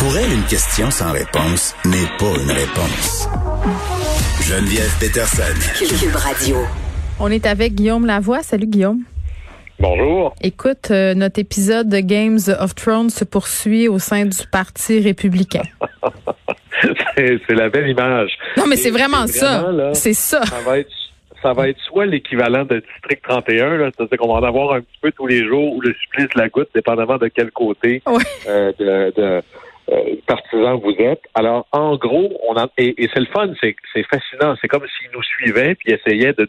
Pour elle, une question sans réponse n'est pas une réponse. Geneviève Peterson. Cube Radio. On est avec Guillaume Lavoie. Salut Guillaume. Bonjour. Écoute, euh, notre épisode de Games of Thrones se poursuit au sein du Parti républicain. c'est la belle image. Non, mais c'est vraiment ça. C'est ça. Ça va être ça va être soit l'équivalent de District 31, c'est-à-dire qu'on va en avoir un petit peu tous les jours ou le supplice la goutte, dépendamment de quel côté euh, de, de euh, partisan vous êtes. Alors, en gros, on a, et, c'est le fun, c'est fascinant. C'est comme s'ils nous suivaient puis essayaient de,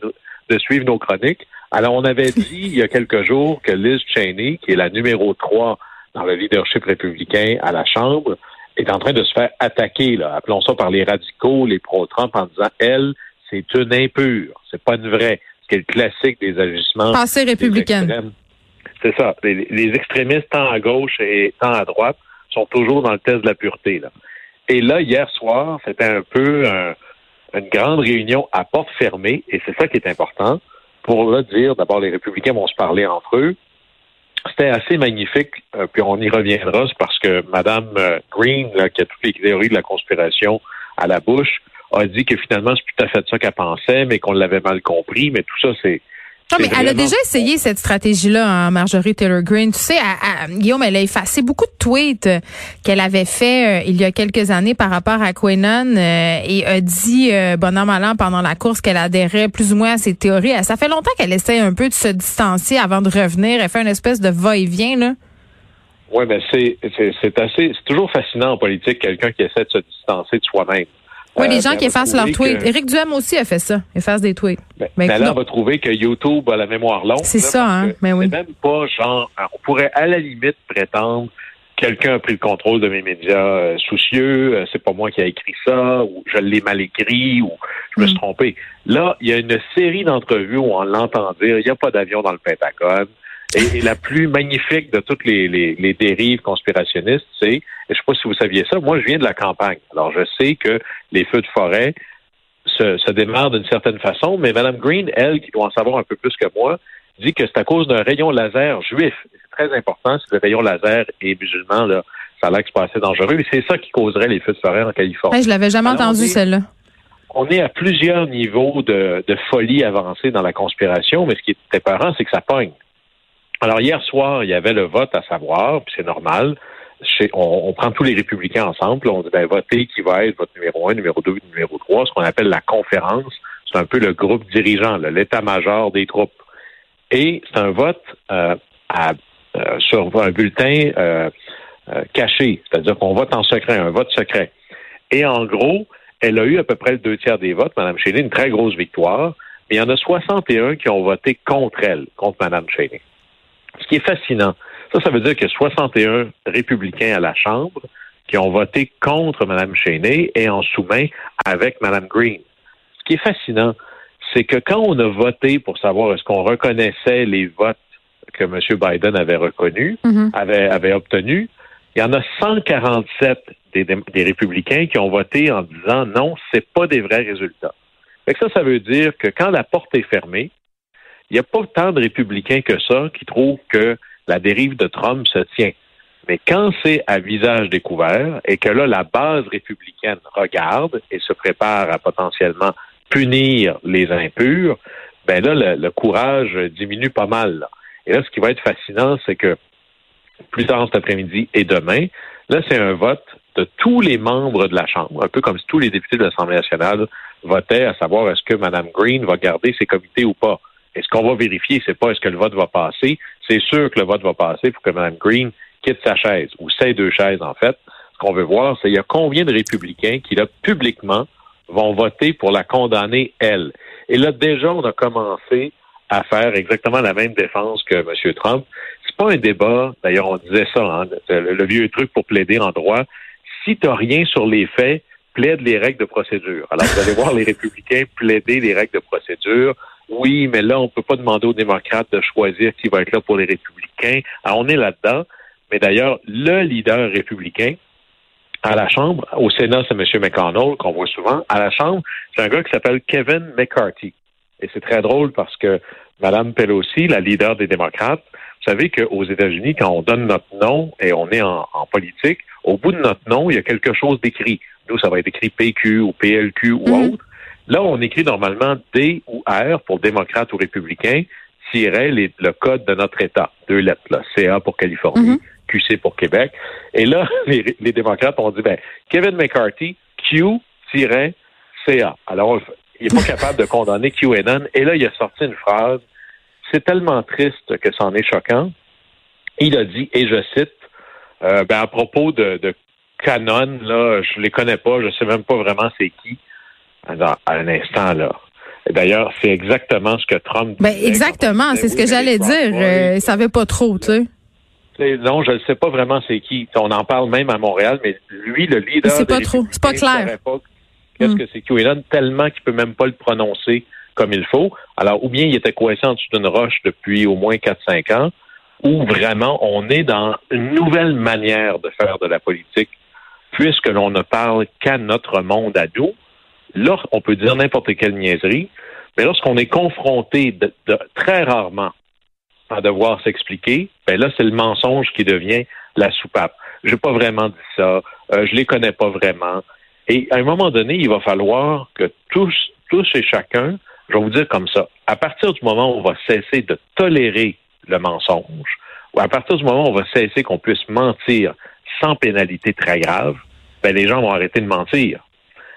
de suivre nos chroniques. Alors, on avait dit il y a quelques jours que Liz Cheney, qui est la numéro 3 dans le leadership républicain à la Chambre, est en train de se faire attaquer, là, appelons ça par les radicaux, les pro-Trump, en disant, elle, c'est une impure, c'est pas une vraie. C'est le classique des agissements. Passé républicaine. C'est ça. Les, extrémistes, tant à gauche et tant à droite, sont toujours dans le test de la pureté. Là. Et là, hier soir, c'était un peu une grande réunion à porte fermée, et c'est ça qui est important, pour le dire, d'abord, les républicains vont se parler entre eux. C'était assez magnifique, euh, puis on y reviendra, c'est parce que Mme euh, Green, qui a toutes les théories de la conspiration à la bouche, a dit que finalement, c'est tout à fait ça qu'elle pensait, mais qu'on l'avait mal compris. Mais tout ça, c'est non, mais elle a déjà essayé cette stratégie-là, hein, Marjorie Taylor Greene. Tu sais, Guillaume, elle a effacé beaucoup de tweets euh, qu'elle avait fait euh, il y a quelques années par rapport à Quenon euh, et a dit, bonhomme allant pendant la course, qu'elle adhérait plus ou moins à ses théories. Ça fait longtemps qu'elle essaie un peu de se distancier avant de revenir. Elle fait une espèce de va-et-vient, là. Oui, mais c'est assez, c'est toujours fascinant en politique, quelqu'un qui essaie de se distancer de soi-même. Oui, les gens qui effacent leurs tweets. Éric Duhem aussi a fait ça, efface des tweets. Ben, mais, là, on va trouver que YouTube a la mémoire longue. C'est ça, hein? Mais oui. C'est même pas genre, on pourrait à la limite prétendre quelqu'un a pris le contrôle de mes médias euh, soucieux, euh, c'est pas moi qui a écrit ça, ou je l'ai mal écrit, ou je me suis mm. trompé. Là, il y a une série d'entrevues où on l'entend dire, il n'y a pas d'avion dans le Pentagone. Et, la plus magnifique de toutes les, les, dérives conspirationnistes, c'est, je ne sais pas si vous saviez ça, moi je viens de la campagne. Alors je sais que les feux de forêt se, se démarrent d'une certaine façon, mais Mme Green, elle, qui doit en savoir un peu plus que moi, dit que c'est à cause d'un rayon laser juif. C'est très important, si le rayon laser est musulman, là, ça a l'air que c'est pas assez dangereux. Et c'est ça qui causerait les feux de forêt en Californie. je l'avais jamais entendu, celle-là. On est à plusieurs niveaux de, de folie avancée dans la conspiration, mais ce qui est épeurant, c'est que ça pogne. Alors, hier soir, il y avait le vote à savoir, puis c'est normal. on, prend tous les républicains ensemble, on dit, ben, votez qui va être votre numéro un, numéro deux, numéro trois, ce qu'on appelle la conférence. C'est un peu le groupe dirigeant, l'état-major des troupes. Et c'est un vote euh, euh, sur un bulletin euh, caché, c'est-à-dire qu'on vote en secret, un vote secret. Et en gros, elle a eu à peu près le deux tiers des votes, Mme Cheney, une très grosse victoire, mais il y en a 61 qui ont voté contre elle, contre Mme Cheney. Ce qui est fascinant, ça, ça veut dire que 61 républicains à la Chambre qui ont voté contre Mme Cheney et en sous-main avec Mme Green. Ce qui est fascinant, c'est que quand on a voté pour savoir est-ce qu'on reconnaissait les votes que M. Biden avait reconnus, mm-hmm. avait, avait obtenus, il y en a 147 des, des, républicains qui ont voté en disant non, c'est pas des vrais résultats. Fait ça, ça veut dire que quand la porte est fermée, il n'y a pas tant de républicains que ça qui trouvent que la dérive de Trump se tient. Mais quand c'est à visage découvert et que là, la base républicaine regarde et se prépare à potentiellement punir les impurs, ben là, le, courage diminue pas mal. Et là, ce qui va être fascinant, c'est que plus tard cet après-midi et demain, là, c'est un vote de tous les membres de la Chambre, un peu comme si tous les députés de l'Assemblée nationale votaient à savoir est-ce que Mme Green va garder ses comités ou pas. Et ce qu'on va vérifier, c'est pas est-ce que le vote va passer. C'est sûr que le vote va passer pour que Mme Green quitte sa chaise, ou ses deux chaises, en fait. Ce qu'on veut voir, c'est il y a combien de républicains qui, là, publiquement, vont voter pour la condamner, elle. Et là, déjà, on a commencé à faire exactement la même défense que M. Trump. C'est pas un débat, d'ailleurs, on disait ça, hein, le, vieux truc pour plaider en droit. Si tu rien sur les faits, plaide les règles de procédure. Alors, vous allez voir les républicains plaider les règles de procédure oui, mais là, on ne peut pas demander aux démocrates de choisir qui va être là pour les républicains. Alors, on est là-dedans. Mais d'ailleurs, le leader républicain à la Chambre, au Sénat, c'est M. McConnell, qu'on voit souvent. À la Chambre, c'est un gars qui s'appelle Kevin McCarthy. Et c'est très drôle parce que Mme Pelosi, la leader des démocrates, Vous savez qu'aux États-Unis, quand on donne notre nom et on est en, politique, au bout de notre nom, il y a quelque chose d'écrit. Nous, ça va être écrit PQ ou PLQ ou mhm. autre. Là, on écrit normalement D ou R pour démocrate ou républicain, tirait le code de notre État. Deux lettres, là. CA pour Californie, mhm. QC pour Québec. Et là, les, les démocrates ont dit, ben, Kevin McCarthy, Q-CA. Alors, il n'est pas capable de condamner QAnon. Et là, il a sorti une phrase. C'est tellement triste que c'en est choquant. Il a dit, et je cite, euh, ben, à propos de, de Canon, là, je les connais pas, je sais même pas vraiment c'est qui. À un instant, là. D'ailleurs, c'est exactement ce que Trump ben, exactement, c'est ce que j'allais dire. Euh, il savait pas trop, tu sais. Non, je ne sais pas vraiment c'est qui. On en parle même à Montréal, mais lui, le leader. C'est pas trop. C'est pas clair. Qu'est-ce hmm. que c'est QAnon tellement qu'il peut même pas le prononcer comme il faut. Alors, ou bien il était coincé en dessous d'une roche depuis au moins 4-5 ans, ou vraiment on est dans une nouvelle manière de faire de la politique, puisque l'on ne parle qu'à notre monde à nous. Là, on peut dire n'importe quelle niaiserie, mais lorsqu'on est confronté très rarement à devoir s'expliquer, ben là, c'est le mensonge qui devient la soupape. J'ai pas vraiment dit ça, euh, je les connais pas vraiment. Et à un moment donné, il va falloir que tous, tous et chacun, je vais vous dire comme ça, à partir du moment où on va cesser de tolérer le mensonge, ou à partir du moment où on va cesser qu'on puisse mentir sans pénalité très grave, ben les gens vont arrêter de mentir.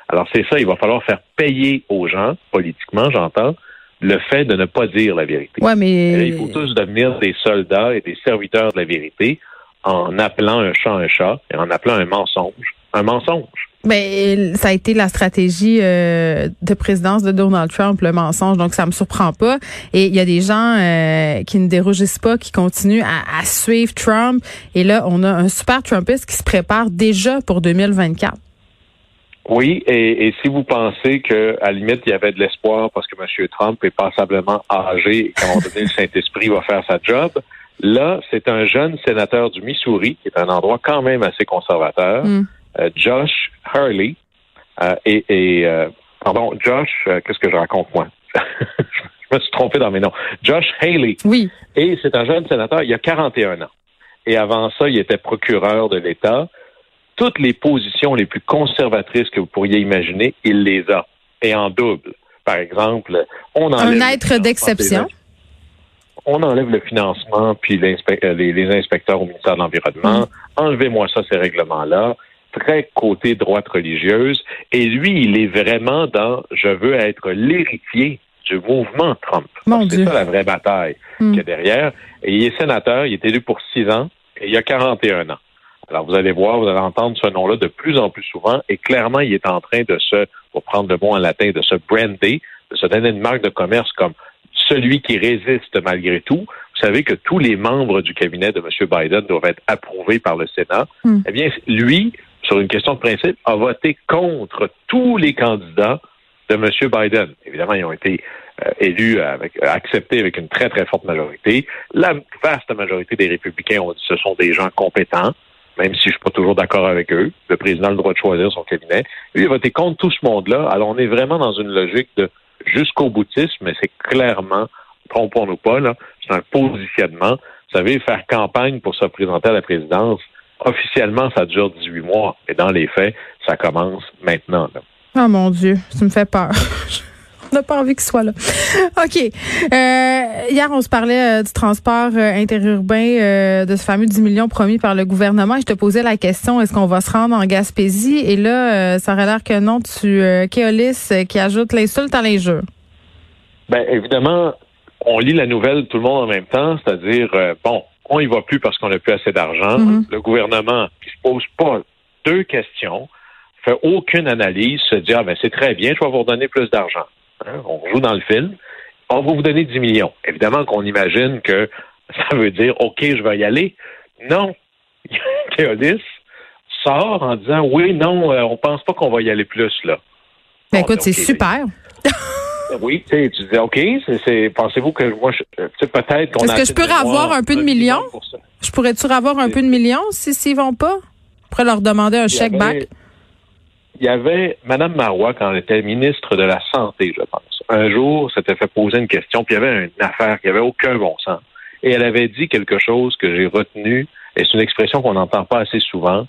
Alors c'est ça, il va falloir faire payer aux gens, politiquement j'entends, le fait de ne pas dire la vérité. Ouais, mais... il faut tous devenir des soldats et des serviteurs de la vérité en appelant un chat un chat et en appelant un mensonge un mensonge. Ben, ça a été la stratégie euh, de présidence de Donald Trump, le mensonge. Donc, ça me surprend pas. Et il y a des gens euh, qui ne dérougissent pas, qui continuent à, suivre Trump. Et là, on a un super Trumpiste qui se prépare déjà pour 2024. Oui, et, et si vous pensez que à la limite il y avait de l'espoir parce que M. Trump est passablement âgé et qu'à un moment donné le Saint-Esprit va faire sa job, là c'est un jeune sénateur du Missouri qui est un endroit quand même assez conservateur. Mm. Euh, Josh Hurley euh, et, et euh, pardon, Josh, qu'est-ce que je raconte moi? je me suis trompé dans mes noms. Josh Haley. Oui. Et c'est un jeune sénateur, il a 41 ans. Et avant ça, il était procureur de l'État. Toutes les positions les plus conservatrices que vous pourriez imaginer, il les a. Et en double. Par exemple, on enlève... Un être d'exception. On enlève le financement puis les, les, inspecteurs au ministère de l'Environnement. Mm. Enlevez-moi ça, ces règlements-là très côté droite religieuse. Et lui, il est vraiment dans je veux être l'héritier du mouvement Trump. C'est ça la vraie bataille hmm. qu'il y a derrière. Et il est sénateur, il est élu pour six ans et il a 41 ans. Alors vous allez voir, vous allez entendre ce nom-là de plus en plus souvent et clairement, il est en train de se, pour prendre le mot en latin, de se brander, de se donner une marque de commerce comme celui qui résiste malgré tout. Vous savez que tous les membres du cabinet de M. Biden doivent être approuvés par le Sénat. Hmm. Eh bien, lui, sur une question de principe, a voté contre tous les candidats de M. Biden. Évidemment, ils ont été euh, élus, avec, acceptés avec une très, très forte majorité. La vaste majorité des républicains ont dit que ce sont des gens compétents, même si je suis pas toujours d'accord avec eux. Le président a le droit de choisir son cabinet. Lui, il a voté contre tout ce monde-là. Alors, on est vraiment dans une logique de jusqu'au boutisme, mais c'est clairement, trompons-nous pas, là, c'est un positionnement. Vous savez, faire campagne pour se présenter à la présidence, officiellement, ça dure 18 mois, mais dans les faits, ça commence maintenant. Oh mon Dieu, ça me fait peur. on n'a pas envie qu'il soit là. OK. Euh, hier, on se parlait euh, du transport euh, interurbain de ce fameux 10 millions promis par le gouvernement. Je te posais la question, est-ce qu'on va se rendre en Gaspésie? Et là, ça aurait l'air que non. Tu, Kéolis, qui ajoute l'insulte à l'injure. Bien, évidemment, on lit la nouvelle tout le monde en même temps, c'est-à-dire, bon, on y va plus parce qu'on n'a plus assez d'argent. Mm-hmm. Le gouvernement qui se pose pas deux questions, fait aucune analyse, se dit ah ben c'est très bien, je vais vous redonner plus d'argent. Hein, on joue dans le film. On va vous donner 10 millions. Évidemment qu'on imagine que ça veut dire OK, je vais y aller. Non. Théodis sort en disant oui, non, euh, on pense pas qu'on va y aller plus là. Ben écoute, c'est super. Oui, tu dis, OK, c'est, pensez-vous que moi, peut-être qu'on Est-ce que je pourrais avoir un peu de millions? Je pourrais-tu avoir un peu de millions si s'ils vont pas? Pourrais leur demander un chèque back. Il y avait Mme Marois, quand elle était ministre de la Santé, je pense. Un jour, s'était fait poser une question, puis il y avait une affaire qui avait aucun bon sens. Et elle avait dit quelque chose que j'ai retenu, et c'est une expression qu'on n'entend pas assez souvent.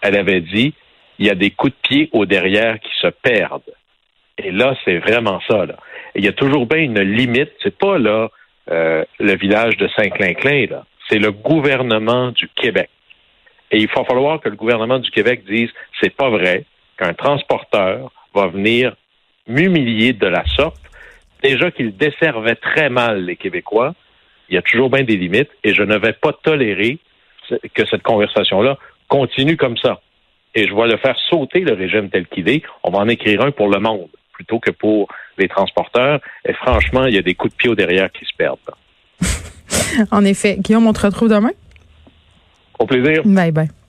Elle avait dit, il y a des coups de pied au derrière qui se perdent. Et là, c'est vraiment ça. Il y a toujours bien une limite. C'est pas là euh, le village de Saint-Clinclin, là. C'est le gouvernement du Québec. Et il va falloir que le gouvernement du Québec dise c'est pas vrai qu'un transporteur va venir m'humilier de la sorte. Déjà qu'il desservait très mal les Québécois, il y a toujours bien des limites et je ne vais pas tolérer que cette conversation-là continue comme ça. Et je vais le faire sauter, le régime tel qu'il est. On va en écrire un pour le monde plutôt que pour les transporteurs. Et franchement, il y a des coups de pied au derrière qui se perdent. en effet. Guillaume, on te retrouve demain? Au plaisir. Bye bye.